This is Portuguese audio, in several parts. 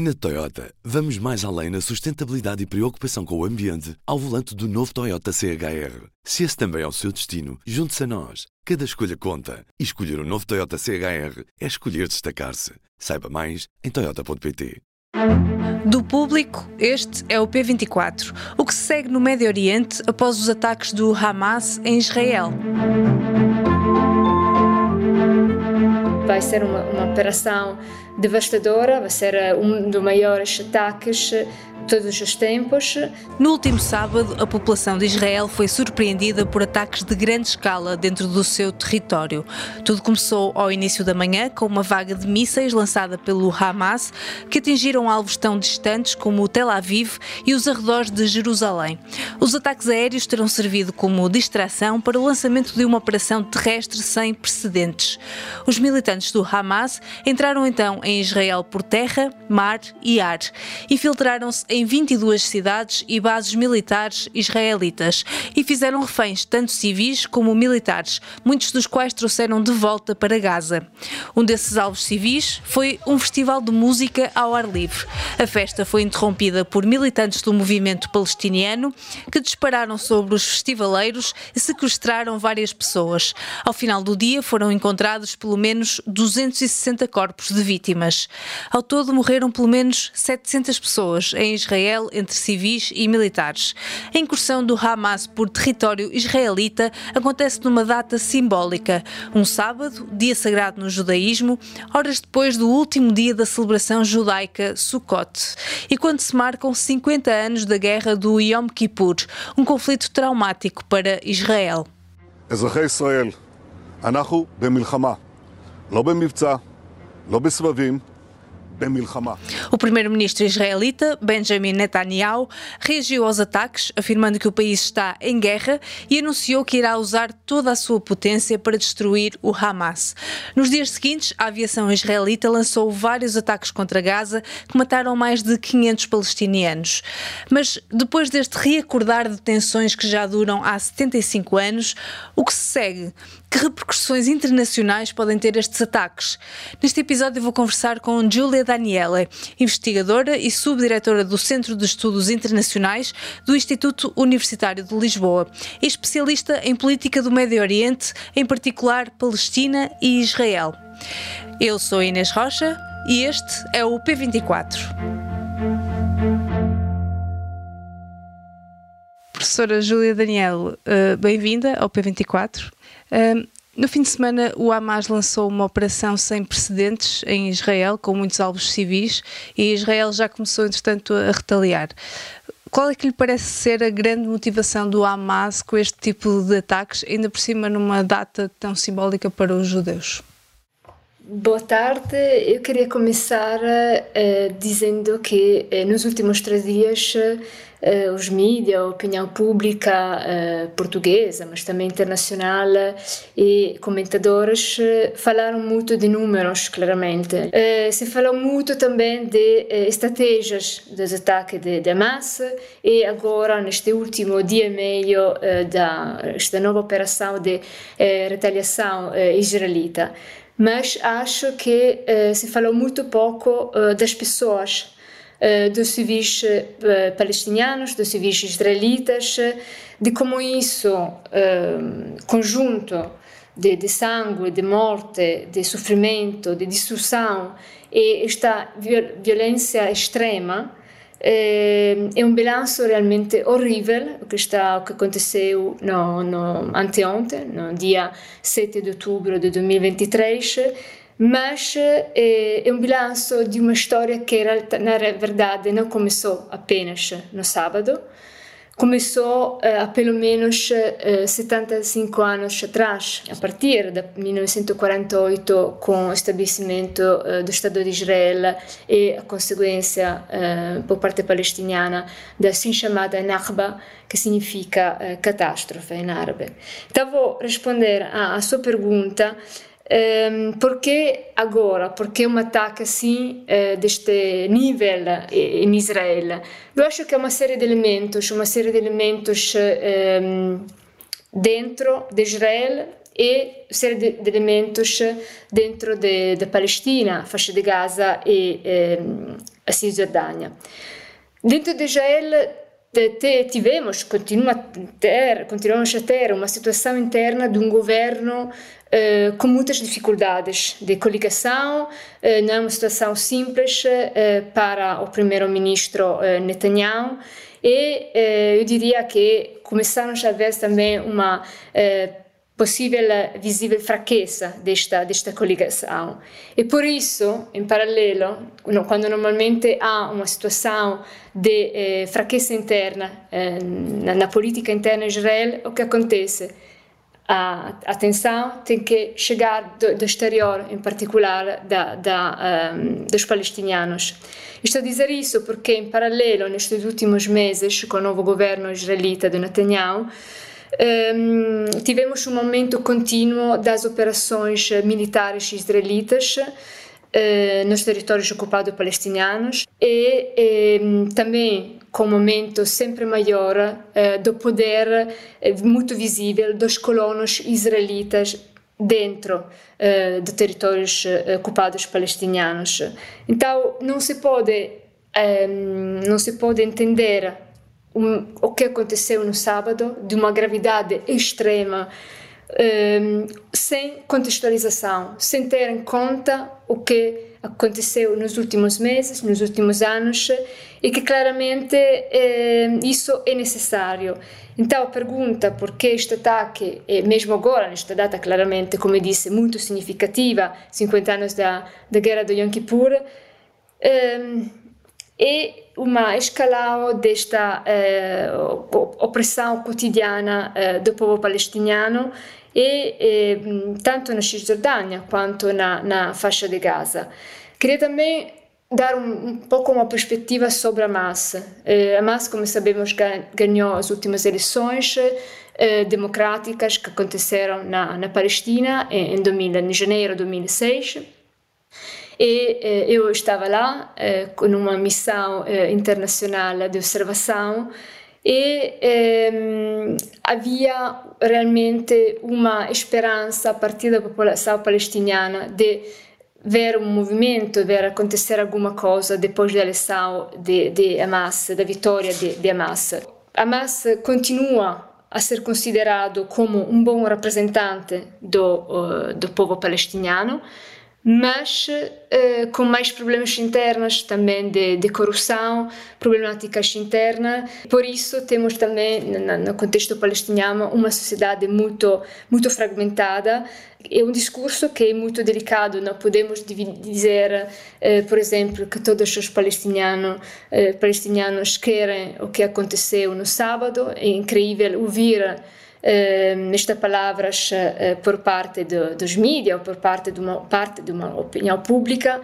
Na Toyota, vamos mais além na sustentabilidade e preocupação com o ambiente ao volante do novo Toyota CHR. Se esse também é o seu destino, junte-se a nós. Cada escolha conta. E escolher o um novo Toyota CHR é escolher destacar-se. Saiba mais em Toyota.pt. Do público, este é o P24, o que se segue no Médio Oriente após os ataques do Hamas em Israel. Vai ser uma, uma operação devastadora, vai ser eh, um dos maiores ataques todos os tempos. No último sábado, a população de Israel foi surpreendida por ataques de grande escala dentro do seu território. Tudo começou ao início da manhã com uma vaga de mísseis lançada pelo Hamas que atingiram alvos tão distantes como Tel Aviv e os arredores de Jerusalém. Os ataques aéreos terão servido como distração para o lançamento de uma operação terrestre sem precedentes. Os militantes do Hamas entraram então em Israel por terra, mar e ar. Infiltraram-se em 22 cidades e bases militares israelitas e fizeram reféns tanto civis como militares, muitos dos quais trouxeram de volta para Gaza. Um desses alvos civis foi um festival de música ao ar livre. A festa foi interrompida por militantes do movimento palestiniano que dispararam sobre os festivaleiros e sequestraram várias pessoas. Ao final do dia foram encontrados pelo menos 260 corpos de vítimas. Ao todo morreram pelo menos 700 pessoas em Israel entre civis e militares. A incursão do Hamas por território israelita acontece numa data simbólica, um sábado, dia sagrado no judaísmo, horas depois do último dia da celebração judaica Sukkot, e quando se marcam 50 anos da guerra do Yom Kippur, um conflito traumático para Israel. אזרחי ישראל, אנחנו במלחמה, לא במבצע, לא בסבבים, o primeiro-ministro israelita, Benjamin Netanyahu, reagiu aos ataques, afirmando que o país está em guerra e anunciou que irá usar toda a sua potência para destruir o Hamas. Nos dias seguintes, a aviação israelita lançou vários ataques contra Gaza que mataram mais de 500 palestinianos. Mas depois deste reacordar de tensões que já duram há 75 anos, o que se segue? Que repercussões internacionais podem ter estes ataques? Neste episódio vou conversar com Julia Daniela, investigadora e subdiretora do Centro de Estudos Internacionais do Instituto Universitário de Lisboa especialista em política do Médio Oriente, em particular Palestina e Israel. Eu sou Inês Rocha e este é o P24. Professora Júlia Daniel, eh, bem-vinda ao P24 no fim de semana, o Hamas lançou uma operação sem precedentes em Israel, com muitos alvos civis, e Israel já começou, entretanto, a retaliar. Qual é que lhe parece ser a grande motivação do Hamas com este tipo de ataques, ainda por cima numa data tão simbólica para os judeus? Boa tarde. Eu queria começar uh, dizendo que uh, nos últimos três dias uh, os mídias, a opinião pública portuguesa, mas também internacional e comentadores falaram muito de números, claramente. se falou muito também de estratégias dos ataques de, de Hamas e agora, neste último dia e meio da esta nova operação de retaliação israelita mas acho que uh, se falou muito pouco uh, das pessoas, uh, dos civis palestinianos, dos civis israelitas, de como isso, conjunto de, de, sangue, de morte, de sofrimento, de destruição e esta violência extrema é, é um balanço realmente horrível o que, está, aconteceu no, no, anteontem, no dia 7 de outubro de 2023, mas é, é um balanço de uma história que, na verdade, não começou apenas no sábado, começou há pelo menos uh, 75 anos atrás, a partir de 1948, com o estabelecimento uh, do Estado de Israel e a consequência por parte palestiniana da assim chamada Nakba, que significa catástrofe em árabe. Então vou responder à sua pergunta ehm, porque agora? Porque um ataque assim, uh, deste nível em Israel? Eu acho que é uma série de elementos, uma série de elementos ehm, dentro de Israel e série de, de elementos dentro da de, de Palestina, faixa de Gaza e ehm, a Cisjordânia. Dentro de Israel tivemos, continua ter, continuamos a ter uma situação interna de um governo uh, com muitas dificuldades de coligação, uh, não é uma situação simples uh, para o primeiro-ministro Netanyahu e eu diria que começaram a ver também uma possível visível fraqueza desta, desta coligação. E por isso, em paralelo, quando normalmente há uma situação de eh, fraqueza interna eh, na, política interna em Israel, o que acontece? A atenção tem que chegar do, do exterior, em particular da, da, um, dos palestinianos. Estou a dizer isso porque, em paralelo, nestes últimos meses, com o novo governo israelita de Netanyahu, um, tivemos um momento contínuo das operações militares israelitas nos territórios ocupados palestinianos e um, também com um momento sempre maior uh, do poder muito visível dos colonos israelitas dentro de territórios ocupados palestinianos. Então não se pode um, não se pode entender um, o que aconteceu no sábado, de uma gravidade extrema, um, sem contextualização, sem ter em conta o que aconteceu nos últimos meses, nos últimos anos, e que claramente um, isso é necessário. Então, a pergunta por que este ataque, e mesmo agora, nesta data claramente, como disse, muito significativa, 50 anos da, da guerra do Yom Kippur, um, é uma escalada desta eh, opressão cotidiana eh, do povo palestiniano e eh, tanto na Cisjordânia quanto na, na faixa de Gaza. Queria também dar um, um pouco uma perspectiva sobre Hamas. Eh, Hamas, como sabemos, ganhou as últimas eleições eh, democráticas que aconteceram na, na Palestina em, 2000, em janeiro de 2006 e eh, eu estava lá eh, com uma missão eh, internacional de observação e ehm, havia realmente uma esperança a partir da população palestiniana de ver um movimento, ver acontecer alguma coisa depois da eleição de, de Hamas, da vitória de, de Hamas. Hamas continua a ser considerado como um bom representante do, uh, do povo palestiniano, mas uh, com mais problemas internos também de, de, corrupção, problemáticas internas. Por isso temos também no, contexto palestiniano uma sociedade muito muito fragmentada. É um discurso que é muito delicado. Não podemos dizer, uh, por exemplo, que todos os palestinianos uh, palestinianos querem o que aconteceu no sábado. É incrível ouvir Ehm, estas palavras eh, por parte dos mídias ou por parte de uma parte de uma opinião pública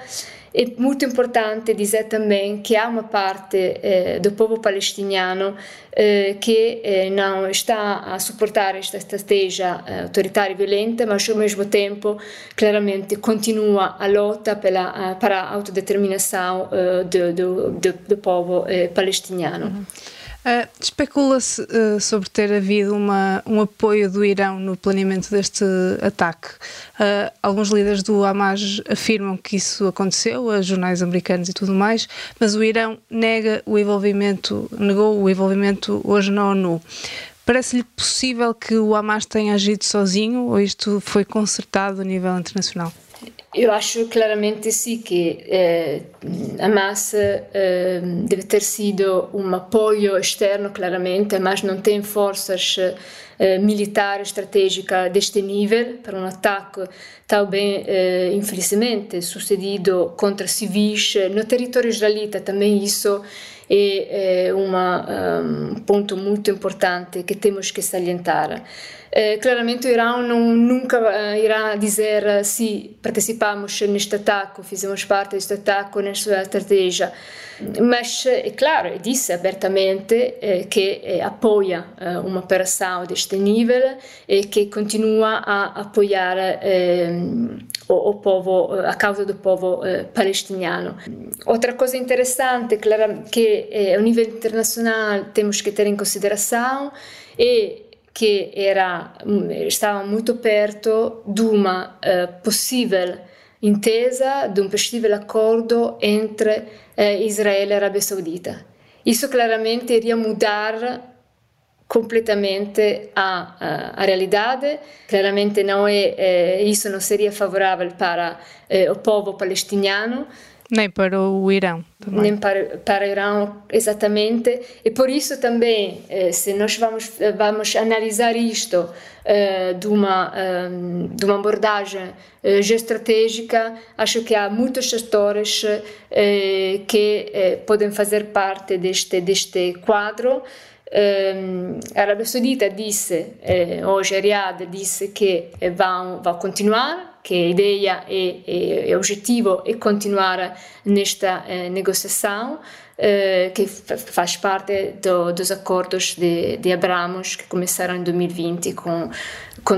é muito importante dizer também que há uma parte eh, do povo palestiniano eh, que eh, não está a suportar esta estratégia eh, autoritária e violenta, mas ao mesmo tempo claramente continua a luta pela, para a autodeterminação eh, do, do, do, do, povo palestiniano. Uhum. Uh, Especula-se uh, sobre ter havido uma, um apoio do Irão no planeamento deste ataque. Uh, alguns líderes do Hamas afirmam que isso aconteceu, a jornais americanos e tudo mais, mas o Irão nega o envolvimento, negou o envolvimento hoje na ONU. Parece-lhe possível que o Hamas tenha agido sozinho ou isto foi consertado a nível internacional? Eu acho claramente sim que eh, Hamas eh, deve ter sido um apoio externo, claramente, mas não tem forças eh, militares estratégicas deste nível para um ataque tão bem, eh, infelizmente, sucedido contra civis no território israelita. Também isso é, é uma, um ponto muito importante que temos que salientar. Eh, claramente o Irão não, nunca uh, irá dizer uh, se participamos neste ataque, fizemos parte deste ataque nesta estratégia. Mas, é claro, disse abertamente que apoia uma operação deste nível e que continua a apoiar o, o, povo, a causa do povo palestiniano. Outra coisa interessante, claro, que a nível internacional temos que ter em consideração é que era, estava muito perto de uma uh, possível intesa de um possível acordo entre eh, Israele e Arábia Saudita. Isso claramente iria mudar completamente a, a, a, realidade. Claramente não é, é, isso não seria favorável para é, o povo palestiniano. Nem para o Irão. Também. Nem para, para o Irão, exatamente. E por isso também, eh, se nós vamos, vamos analisar isto eh, de, uma, eh, de uma abordagem eh, geoestratégica, acho que há muitos setores eh, que eh, podem fazer parte deste, deste quadro. A Arábia Saudita disse, eh, a Riyadh disse vão, vão continuar, que a ideia e, o objetivo é continuar nesta eh, negociação, eh, que faz parte do, dos acordos de, de Abramos que começaram em 2020 com,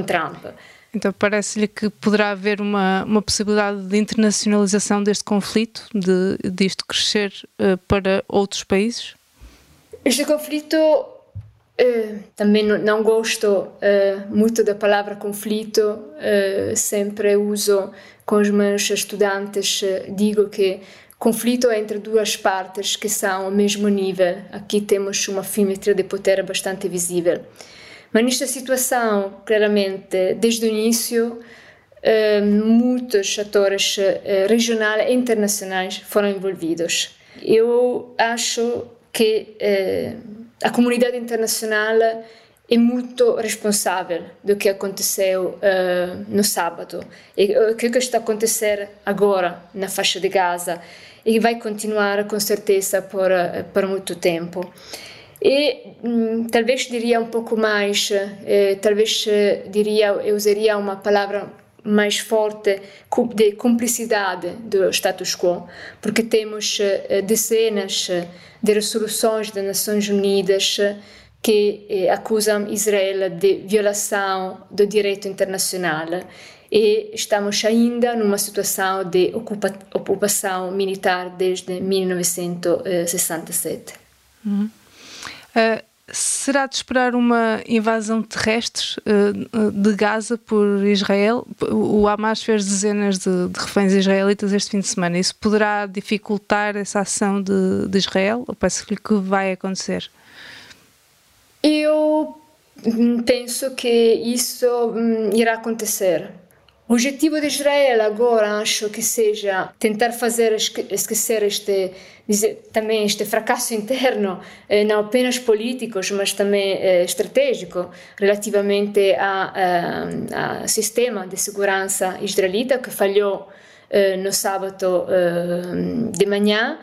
Trump. Então parece-lhe que poderá haver uma, uma possibilidade de internacionalização deste conflito, de, de isto crescer uh, para outros países? Este conflito Uh, também não, gosto uh, muito da palavra conflito, uh, sempre uso com os meus estudantes, digo que conflito é entre duas partes que são ao mesmo nível. Aqui temos uma simetria de poder bastante visível. Mas nesta situação, claramente, desde o início, muitos atores regionais e internacionais foram envolvidos. Eu acho que a comunidade internacional é muito responsável do que aconteceu uh, no sábado e o que está a acontecer agora na faixa de Gaza e vai continuar com certeza por, uh, por muito tempo. E hum, talvez diria um pouco mais, eh, talvez diria, eu usaria uma palavra mais forte de cumplicidade do status quo, porque temos dezenas de resoluções das Nações Unidas que eh, acusam Israel de violação do direito internacional e estamos ainda numa situação de ocupa ocupação militar desde 1967. Uhum. Uh, será de esperar uma invasão terrestre uh, de Gaza por Israel? O Hamas fez dezenas de, de, reféns israelitas este fim de semana. Isso poderá dificultar essa ação de, de Israel? Ou parece-lhe que vai acontecer? Eu penso que isso hum, irá acontecer. O objetivo de Israel agora acho que seja tentar fazer esquecer este também este fracasso interno, eh, não apenas políticos, mas também eh, estratégico, relativamente ao sistema de segurança israelita que falhou eh, no sábado de manhã.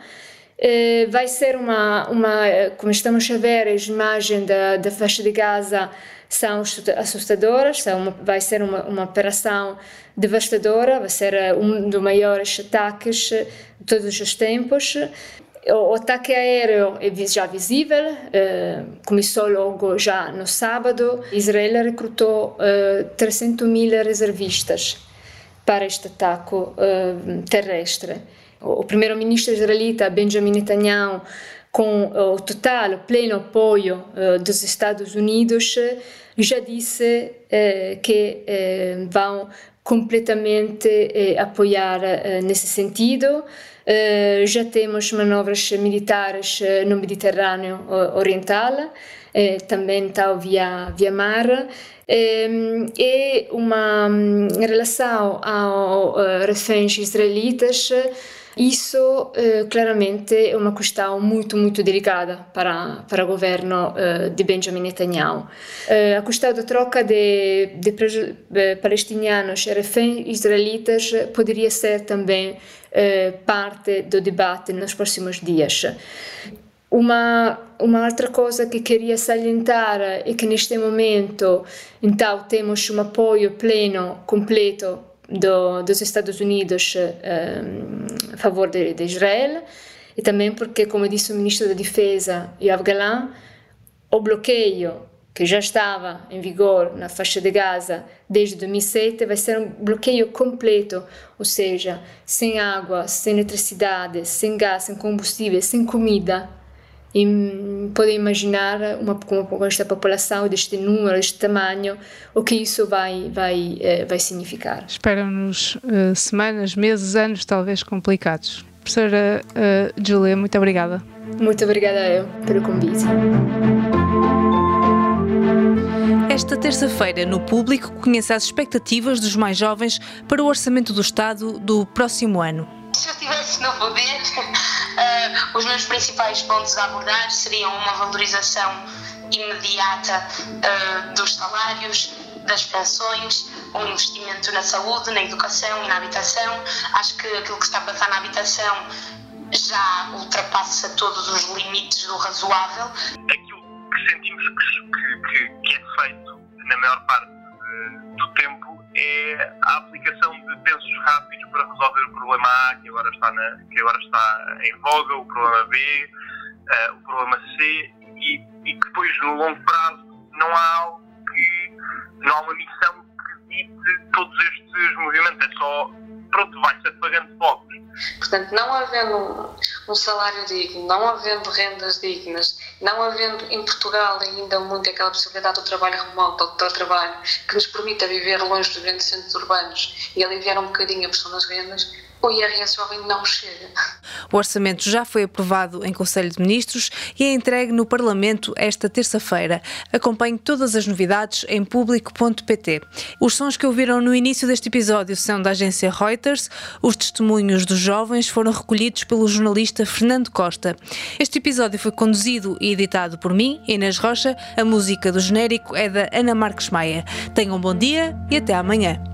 vai ser uma, uma, como estamos a ver, a imagem da, da faixa de Gaza são assustadoras, são uma, vai ser uma, uma operação devastadora, vai ser eh, um dos maiores ataques de todos os tempos. O ataque aéreo é já visível, eh, começou logo já no sábado. Israel recrutou eh, 300 mil reservistas para este ataque eh, terrestre. O primeiro-ministro israelita Benjamin Netanyahu com o total, pleno apoio dos Estados Unidos, já disse que vão completamente apoiar nesse sentido. já temos manobras militares no Mediterrâneo Oriental, também tal via, via mar. e uma em relação aos reféns israelitas, isso eh, claramente é uma questão muito, muito delicada para, para o governo eh, de Benjamin Netanyahu. Eh, a questão da troca de, de eh, palestinianos e reféns israelitas poderia ser também eh, parte do debate nos próximos dias. Uma, uma outra coisa que queria salientar é que neste momento, então, temos um apoio pleno, completo do, dos Estados Unidos um, a favor de, de, Israel e também porque, como disse o ministro da Defesa Yoav Galan, o bloqueio que já estava em vigor na faixa de Gaza desde 2007 vai ser um bloqueio completo, ou seja, sem água, sem eletricidade, sem gás, sem combustível, sem comida. E hum, podem imaginar uma, com esta população, deste número, deste tamanho, o que isso vai, vai, eh, vai significar. Esperam-nos uh, semanas, meses, anos talvez complicados. Professora uh, Julia, muito obrigada. Muito obrigada eu pelo convite. Esta terça-feira, no público, conheça as expectativas dos mais jovens para o Orçamento do Estado do próximo ano. Se eu estivesse no poder, uh, os meus principais pontos a abordar seriam uma valorização imediata uh, dos salários, das pensões, um investimento na saúde, na educação e na habitação. Acho que aquilo que está a passar na habitação já ultrapassa todos os limites do razoável. Aquilo que sentimos que, que, que é feito na maior parte do tempo é a aplicação pensos rápidos para resolver o problema A, que agora está, na, que agora está em voga, o problema B, uh, o problema C, e, e que depois, no longo prazo, não há algo que. não há uma missão que dite todos estes movimentos, é só. pronto, vai-se apagando fogos. Portanto, não havendo um, um salário digno, não havendo rendas dignas, não havendo em Portugal ainda muito aquela possibilidade do trabalho remoto do trabalho que nos permita viver longe dos grandes centros urbanos e aliviar um bocadinho a pressão das rendas, o IRS não chega. O orçamento já foi aprovado em Conselho de Ministros e é entregue no Parlamento esta terça-feira. Acompanhe todas as novidades em público.pt. Os sons que ouviram no início deste episódio são da agência Reuters. Os testemunhos dos jovens foram recolhidos pelo jornalista Fernando Costa. Este episódio foi conduzido e editado por mim, Inês Rocha. A música do genérico é da Ana Marques Maia. Tenham um bom dia e até amanhã.